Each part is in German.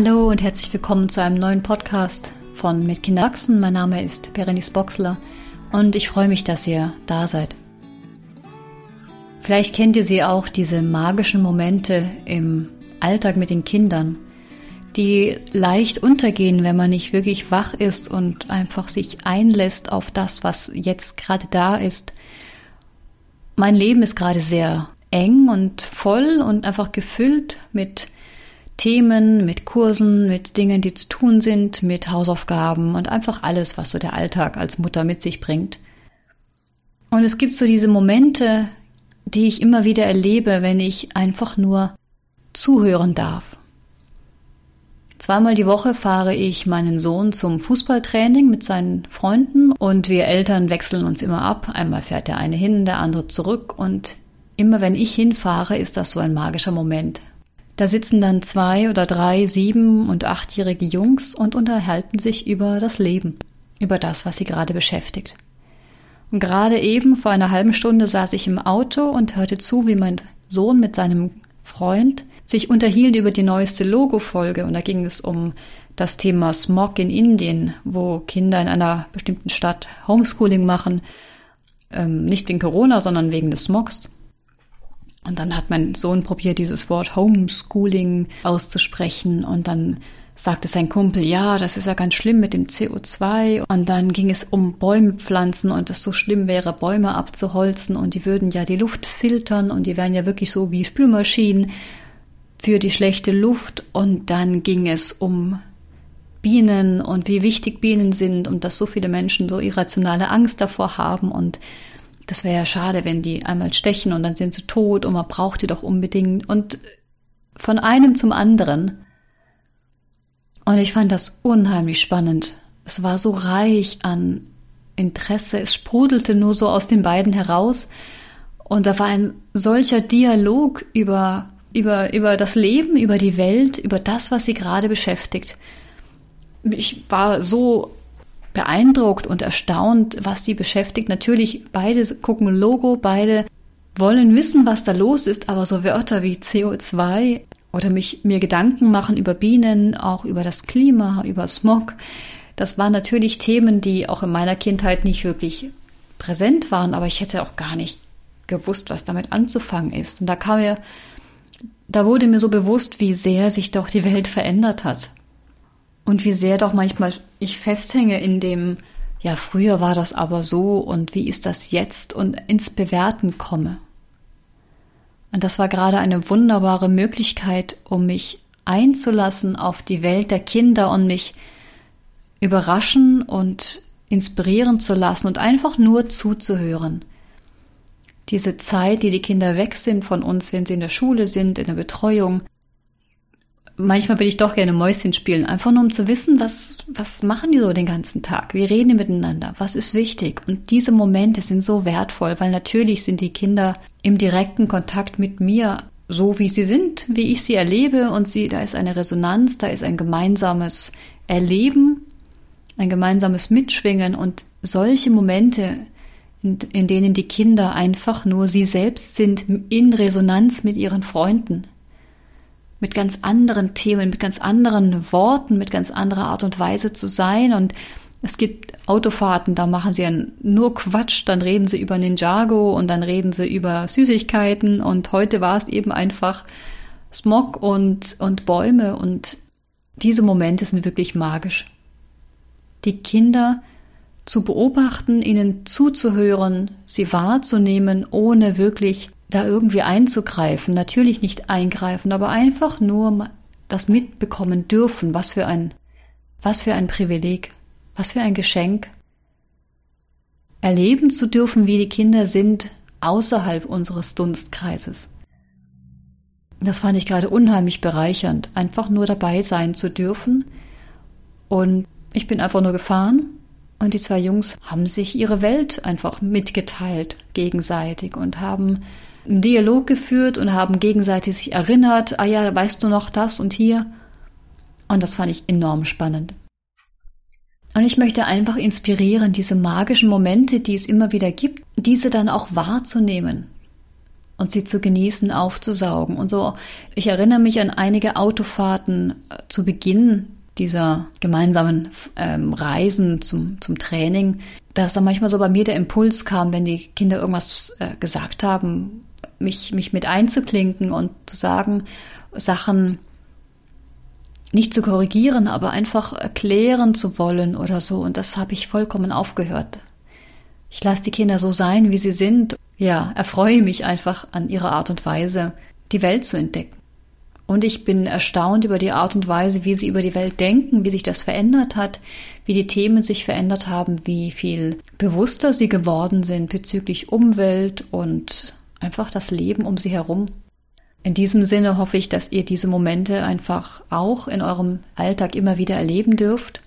Hallo und herzlich willkommen zu einem neuen Podcast von Mit Kinder wachsen. Mein Name ist Berenice Boxler und ich freue mich, dass ihr da seid. Vielleicht kennt ihr sie auch, diese magischen Momente im Alltag mit den Kindern, die leicht untergehen, wenn man nicht wirklich wach ist und einfach sich einlässt auf das, was jetzt gerade da ist. Mein Leben ist gerade sehr eng und voll und einfach gefüllt mit Themen, mit Kursen, mit Dingen, die zu tun sind, mit Hausaufgaben und einfach alles, was so der Alltag als Mutter mit sich bringt. Und es gibt so diese Momente, die ich immer wieder erlebe, wenn ich einfach nur zuhören darf. Zweimal die Woche fahre ich meinen Sohn zum Fußballtraining mit seinen Freunden und wir Eltern wechseln uns immer ab. Einmal fährt der eine hin, der andere zurück und immer wenn ich hinfahre, ist das so ein magischer Moment. Da sitzen dann zwei oder drei sieben- und achtjährige Jungs und unterhalten sich über das Leben, über das, was sie gerade beschäftigt. Und gerade eben vor einer halben Stunde saß ich im Auto und hörte zu, wie mein Sohn mit seinem Freund sich unterhielt über die neueste Logo-Folge und da ging es um das Thema Smog in Indien, wo Kinder in einer bestimmten Stadt Homeschooling machen, ähm, nicht wegen Corona, sondern wegen des Smogs. Und dann hat mein Sohn probiert, dieses Wort Homeschooling auszusprechen und dann sagte sein Kumpel, ja, das ist ja ganz schlimm mit dem CO2. Und dann ging es um Bäume pflanzen und es so schlimm wäre, Bäume abzuholzen und die würden ja die Luft filtern und die wären ja wirklich so wie Spülmaschinen für die schlechte Luft. Und dann ging es um Bienen und wie wichtig Bienen sind und dass so viele Menschen so irrationale Angst davor haben und das wäre ja schade, wenn die einmal stechen und dann sind sie tot und man braucht die doch unbedingt und von einem zum anderen. Und ich fand das unheimlich spannend. Es war so reich an Interesse, es sprudelte nur so aus den beiden heraus und da war ein solcher Dialog über über über das Leben, über die Welt, über das, was sie gerade beschäftigt. Ich war so beeindruckt und erstaunt, was die beschäftigt. Natürlich, beide gucken Logo, beide wollen wissen, was da los ist, aber so Wörter wie CO2 oder mich, mir Gedanken machen über Bienen, auch über das Klima, über Smog, das waren natürlich Themen, die auch in meiner Kindheit nicht wirklich präsent waren, aber ich hätte auch gar nicht gewusst, was damit anzufangen ist. Und da kam mir, da wurde mir so bewusst, wie sehr sich doch die Welt verändert hat. Und wie sehr doch manchmal ich festhänge in dem, ja, früher war das aber so und wie ist das jetzt und ins Bewerten komme. Und das war gerade eine wunderbare Möglichkeit, um mich einzulassen auf die Welt der Kinder und mich überraschen und inspirieren zu lassen und einfach nur zuzuhören. Diese Zeit, die die Kinder weg sind von uns, wenn sie in der Schule sind, in der Betreuung, manchmal will ich doch gerne Mäuschen spielen, einfach nur um zu wissen, was, was machen die so den ganzen Tag? Wie reden die miteinander? Was ist wichtig? Und diese Momente sind so wertvoll, weil natürlich sind die Kinder im direkten Kontakt mit mir so, wie sie sind, wie ich sie erlebe und sie, da ist eine Resonanz, da ist ein gemeinsames Erleben, ein gemeinsames Mitschwingen und solche Momente, in, in denen die Kinder einfach nur sie selbst sind, in Resonanz mit ihren Freunden, mit ganz anderen Themen, mit ganz anderen Worten, mit ganz anderer Art und Weise zu sein. Und es gibt Autofahrten, da machen sie ja nur Quatsch, dann reden sie über Ninjago und dann reden sie über Süßigkeiten. Und heute war es eben einfach Smog und, und Bäume. Und diese Momente sind wirklich magisch. Die Kinder zu beobachten, ihnen zuzuhören, sie wahrzunehmen, ohne wirklich da irgendwie einzugreifen. Natürlich nicht eingreifen, aber einfach nur das mitbekommen dürfen. Was für ein, was für ein Privileg, was für ein Geschenk. Erleben zu dürfen, wie die Kinder sind außerhalb unseres Dunstkreises. Das fand ich gerade unheimlich bereichernd, einfach nur dabei sein zu dürfen. Und ich bin einfach nur gefahren und die zwei Jungs haben sich ihre Welt einfach mitgeteilt gegenseitig und haben einen Dialog geführt und haben gegenseitig sich erinnert, ah ja, weißt du noch das und hier? Und das fand ich enorm spannend. Und ich möchte einfach inspirieren, diese magischen Momente, die es immer wieder gibt, diese dann auch wahrzunehmen. und sie zu genießen, aufzusaugen. Und so, ich erinnere mich an einige Autofahrten äh, zu Beginn dieser gemeinsamen ähm, Reisen zum, zum Training, dass da manchmal so bei mir der Impuls kam, wenn die Kinder irgendwas äh, gesagt haben, mich, mich mit einzuklinken und zu sagen, Sachen nicht zu korrigieren, aber einfach erklären zu wollen oder so. Und das habe ich vollkommen aufgehört. Ich lasse die Kinder so sein, wie sie sind. Ja, erfreue mich einfach an ihrer Art und Weise, die Welt zu entdecken. Und ich bin erstaunt über die Art und Weise, wie sie über die Welt denken, wie sich das verändert hat, wie die Themen sich verändert haben, wie viel bewusster sie geworden sind bezüglich Umwelt und einfach das Leben um sie herum. In diesem Sinne hoffe ich, dass ihr diese Momente einfach auch in eurem Alltag immer wieder erleben dürft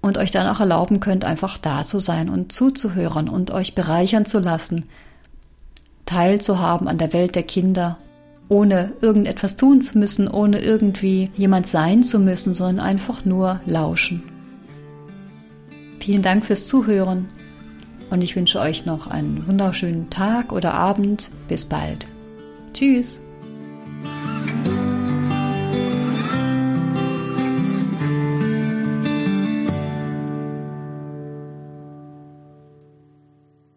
und euch dann auch erlauben könnt, einfach da zu sein und zuzuhören und euch bereichern zu lassen, teilzuhaben an der Welt der Kinder ohne irgendetwas tun zu müssen, ohne irgendwie jemand sein zu müssen, sondern einfach nur lauschen. Vielen Dank fürs Zuhören und ich wünsche euch noch einen wunderschönen Tag oder Abend. Bis bald. Tschüss.